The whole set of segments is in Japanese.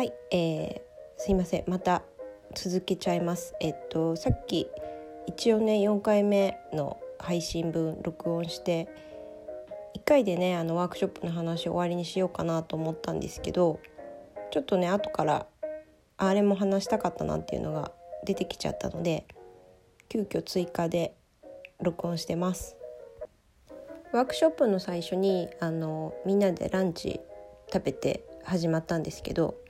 はい、えー、すいません。また続けちゃいます。えっとさっき一応ね4回目の配信分録音して1回でねあのワークショップの話終わりにしようかなと思ったんですけどちょっとね後からあれも話したかったなっていうのが出てきちゃったので急遽追加で録音してます。ワークショップの最初にあのみんなでランチ食べて始まったんですけど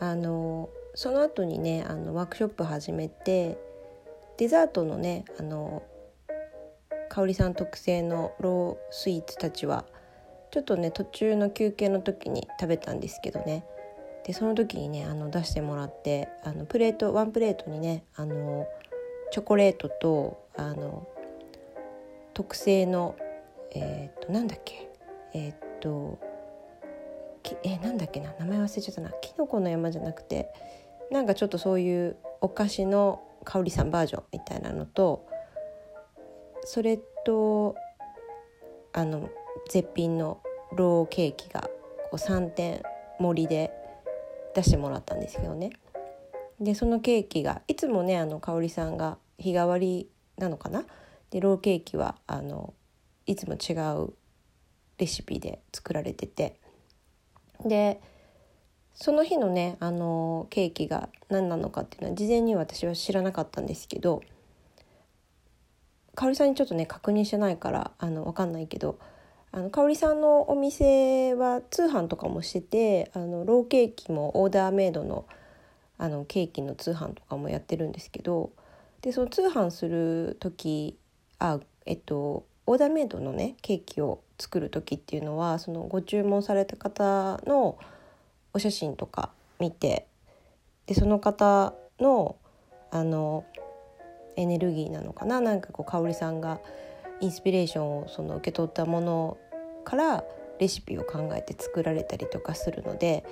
あのその後にねあのワークショップ始めてデザートのねあの香里さん特製のロースイーツたちはちょっとね途中の休憩の時に食べたんですけどね。でその時にねあの出してもらってあのプレートワンプレートにねあのチョコレートとあの特製のえっ、となんだっけ？えっ、とえなんだっけな名前忘れちゃったな。きのこの山じゃなくてなんかちょっとそういうお菓子の香りさんバージョンみたいなのとそれとあの絶品のローケーキがこう3点盛りで出してもらったんですけどね。でそのケーキがいつもねあの香里さんが日替わりなのかな？でローケーキはあのいつも違うレシピで作られててでその日のねあのケーキが何なのかっていうのは事前に私は知らなかったんですけど香織さんにちょっとね確認してないからあの分かんないけどあの香織さんのお店は通販とかもしててあのローケーキもオーダーメイドのあのケーキの通販とかもやってるんですけどでその通販する時あえっとオーダーメイドのねケーキを作る時っていうのはそのご注文された方のお写真とか見てでその方のあのエネルギーなのかな？なんかこう香織さんがインスピレーションをその受け取ったものからレシピを考えて作られたりとかするので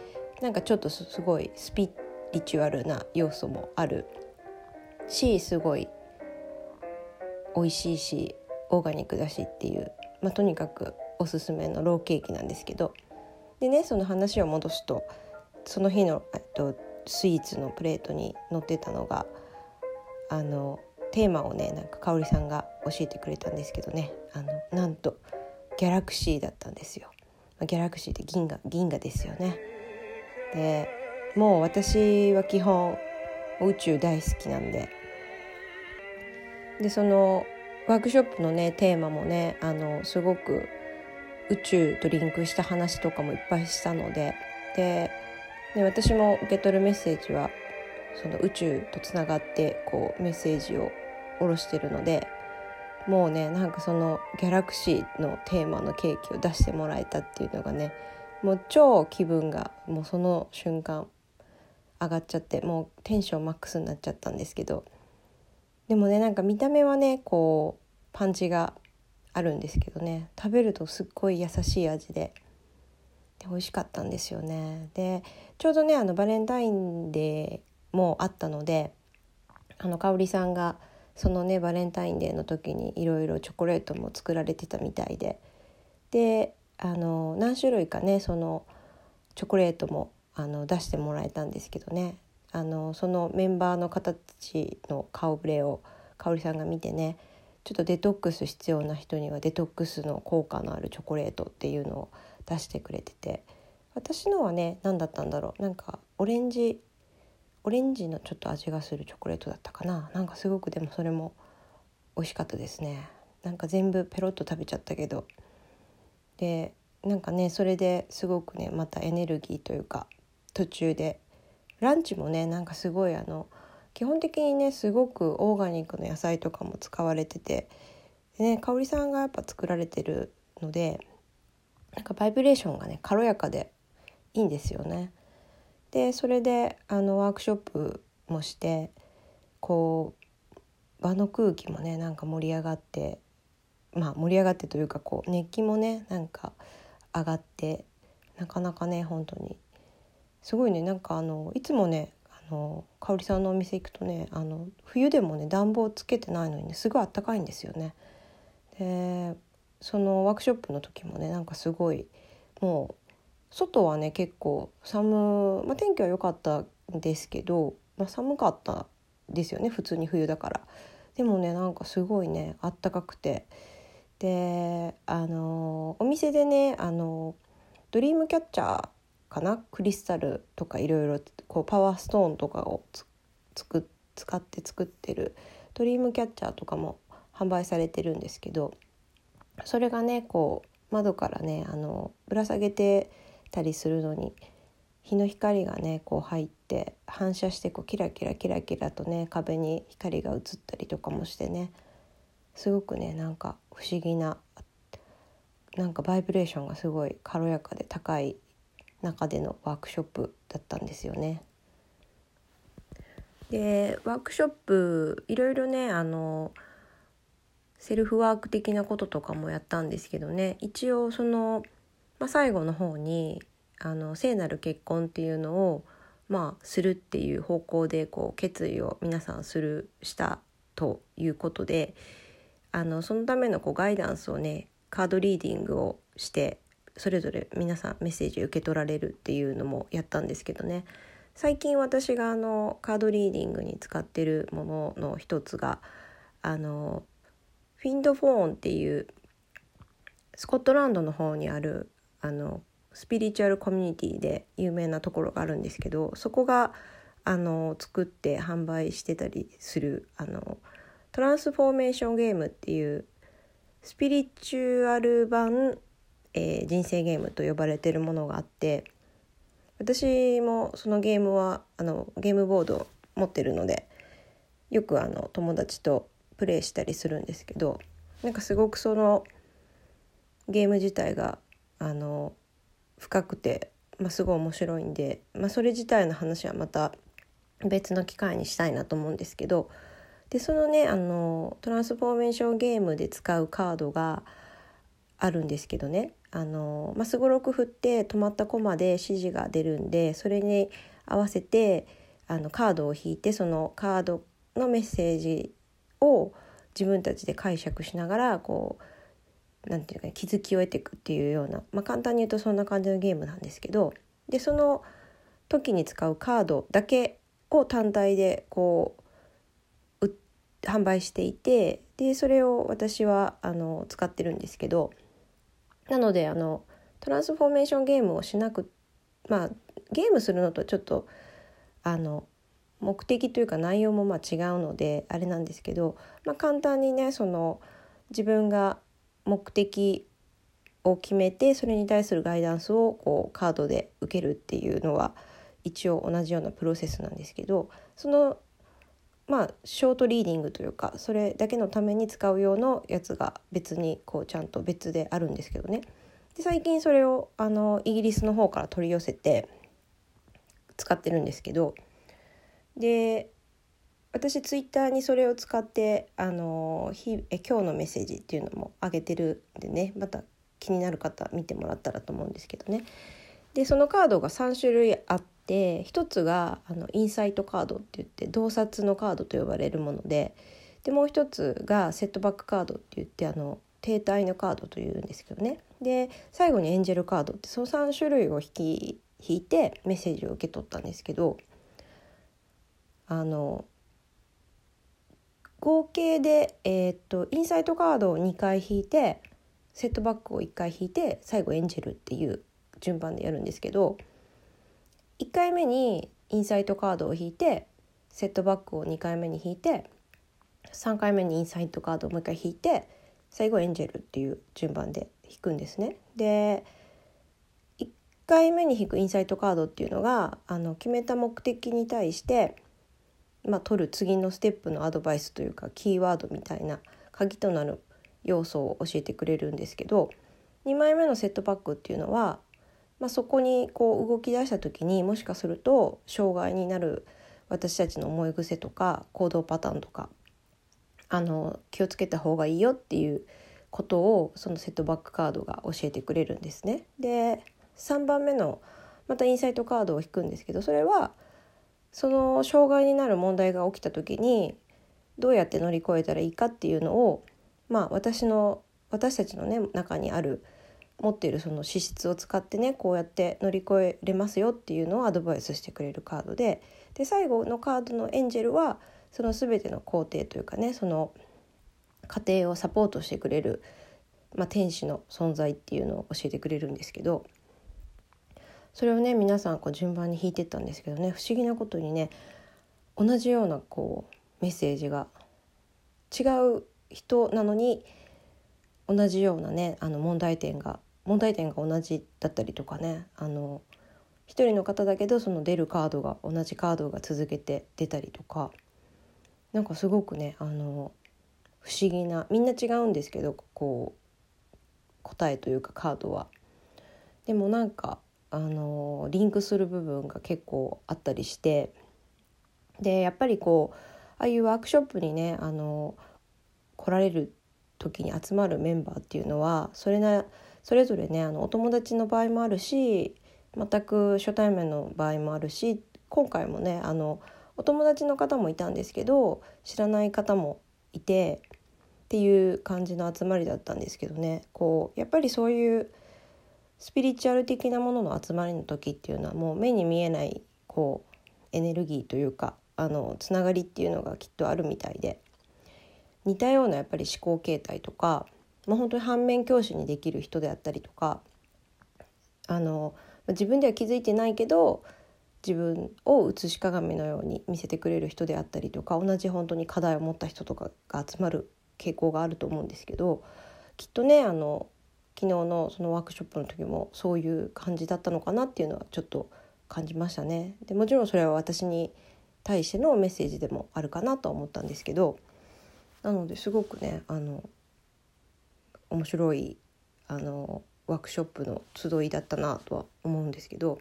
なんかちょっとすごいスピリチュアルな要素もあるしすごい美味しいしオーガニックだしっていう、まあ、とにかくおすすめのローケーキなんですけどでねその話を戻すとその日の、えっと、スイーツのプレートに載ってたのがあのテーマをねなんか香織さんが教えてくれたんですけどねあのなんとギャラクシーだったんですよ。ギャラクシーって銀河銀河ですよね。でもう私は基本宇宙大好きなんででそのワークショップのねテーマもねあのすごく宇宙とリンクした話とかもいっぱいしたのででで私も受け取るメッセージはその宇宙とつながってこうメッセージを下ろしてるのでもうねなんかそのギャラクシーのテーマのケーキを出してもらえたっていうのがねもう超気分がもうその瞬間上がっちゃってもうテンションマックスになっちゃったんですけどでもねなんか見た目はねこうパンチがあるんですけどね。食べるとすっごい優しい味で。で美味しかったんですよね。でちょうどねあのバレンタインデーもあったのであの香里さんがそのねバレンタインデーの時にいろいろチョコレートも作られてたみたいで。であの何種類かねそのチョコレートもあの出してもらえたんですけどね。あのそのメンバーの方たちの顔ぶれを香織さんが見てねちょっとデトックス必要な人にはデトックスの効果のあるチョコレートっていうのを出してくれてて私のはね何だったんだろう。なんかオレンジオレンジのちょっと味がするチョコレートだったかな。なんかすごくでもそれも美味しかったですね。なんか全部ペロッと食べちゃったけど。でなんかねそれですごくねまたエネルギーというか途中でランチもねなんかすごいあの基本的にねすごくオーガニックの野菜とかも使われててで、ね、香さんがやっぱ作られてるのでなんかバイブレーションがね軽やかでいいんですよね。でそれであのワークショップもしてこう場の空気もねなんか盛り上がってまあ盛り上がってというかこう熱気もねなんか上がってなかなかね本当にすごいね。なんかあのいつもねあの香織さんのお店行くとねあの冬でもね暖房つけてないのにねすごいあったかいんですよね。でそのワークショップの時もねなんかすごいもう外はね結構寒、まあ、天気は良かったんですけど、まあ、寒かったですよね普通に冬だから。でもねなんかすごいねあったかくて。であのお店でねあのドリームキャッチャーかな？クリスタルとかいろいろパワーストーンとかを使って作ってるドリームキャッチャーとかも販売されてるんですけどそれがねこう窓からねあのぶら下げてたりするのに日の光がねこう入って反射してこうキラキラキラキラとね壁に光が映ったりとかもしてねすごくねなんか不思議ななんかバイブレーションがすごい軽やかで高い中でのワークショップだったんですよね。でワークショップいろいろねあのセルフワーク的なこととかもやったんですけどね一応その、まあ、最後の方にあの聖なる結婚っていうのをまあするっていう方向でこう決意を皆さんするしたということであのそのためのこうガイダンスをねカードリーディングをしてそれぞれ皆さんメッセージ受け取られるっていうのもやったんですけどね。最近私があのカードリーディングに使ってるものの一つがあのフィンドフォーンっていうスコットランドの方にあるあのスピリチュアルコミュニティで有名なところがあるんですけどそこがあの作って販売してたりするあのトランスフォーメーションゲームっていうスピリチュアル版、えー、人生ゲームと呼ばれてるものがあって私もそのゲームはあのゲームボードを持ってるのでよくあの友達とプレイしたりするんですけどなんかすごくそのゲーム自体があの深くて、まあ、すごい面白いんで、まあ、それ自体の話はまた別の機会にしたいなと思うんですけどでそのねあのトランスフォーメーションゲームで使うカードがあるんですけどね。あのますごろく振って止まったコマで指示が出るんでそれに合わせてあのカードを引いてそのカードのメッセージを自分たちで解釈しながらこう何て言うか気づきを得ていくっていうような、まあ、簡単に言うとそんな感じのゲームなんですけどでその時に使うカードだけを単体でこう販売していてでそれを私はあの使ってるんですけどなのであのトランスフォーメーションゲームをしなくまあゲームするのとちょっとあの目的というか内容もまあ違うのであれなんですけど、まあ、簡単にねその自分が目的を決めてそれに対するガイダンスをこうカードで受けるっていうのは一応同じようなプロセスなんですけどそのまあショートリーディングというかそれだけのために使う用のやつが別にこうちゃんと別であるんですけどね。で最近それをあのイギリスの方から取り寄せて使ってるんですけど。で私ツイッターにそれを使ってあのひえ今日のメッセージっていうのも上げてるんでねまた気になる方見てもらったらと思うんですけどね。でそのカードが3種類あって1つがあのインサイトカードって言って洞察のカードと呼ばれるものででもう1つがセットバックカードって言ってあの停滞のカードというんですけどね。で最後にエンジェルカードってその3種類を引き引いてメッセージを受け取ったんですけどあの合計で、えー、っとインサイトカードを2回引いてセットバックを1回引いて最後エンジェルっていう順番でやるんですけど回目にインサイトカードを引いてセットバックを2回目に引いて3回目にインサイトカードをもう1回引いて最後エンジェルっていう順番で引くんですね。で1回目に引くインサイトカードっていうのがあの決めた目的に対してまあ、取る次のステップのアドバイスというかキーワードみたいな鍵となる要素を教えてくれるんですけど2枚目のセットバックっていうのは、まあ、そこにこう動き出した時にもしかすると障害になる私たちの思い癖とか行動パターンとかあの気をつけた方がいいよっていうことをそのセットバックカードが教えてくれるんですね。で3番目のまたインサイトカードを引くんですけどそれは「その障害になる問題が起きた時にどうやって乗り越えたらいいかっていうのをまあ私の私たちのね中にある持っているその資質を使ってねこうやって乗り越えれますよっていうのをアドバイスしてくれるカードでで最後のカードのエンジェルはその全ての工程というかねその過程をサポートしてくれる、まあ、天使の存在っていうのを教えてくれるんですけどそれをね皆さんこう順番に引いてったんですけどね不思議なことにね同じようなこうメッセージが違う人なのに同じようなねあの問題点が問題点が同じだったりとかね。あの一人の方だけどその出るカードが同じカードが続けて出たりとか。なんかすごくねあの不思議なみんな違うんですけどこう答えというかカードは。でもなんかあのリンクする部分が結構あったりして。でやっぱりこうああいうワークショップにねあの来られる時に集まるメンバーっていうのはそれなそれぞれねあのお友達の場合もあるし全く初対面の場合もあるし今回もねあのお友達の方もいたんですけど知らない方もいてっていう感じの集まりだったんですけどね。こうやっぱりそういうスピリチュアル的なものの集まりの時っていうのはもう目に見えないこうエネルギーというかあのつながりっていうのがきっとあるみたいで。似たようなやっぱり思考形態とか、まあ、本当に反面教師にできる人であったりとかあの自分では気づいてないけど自分を映し鏡のように見せてくれる人であったりとか同じ本当に課題を持った人とかが集まる傾向があると思うんですけどきっとねあの昨日のそのワークショップの時もそういう感じだったのかなっていうのはちょっと感じましたね。でもちろんそれは私に対してのメッセージでもあるかなと思ったんですけどなのですごくねあの面白いあのワークショップの集いだったなとは思うんですけど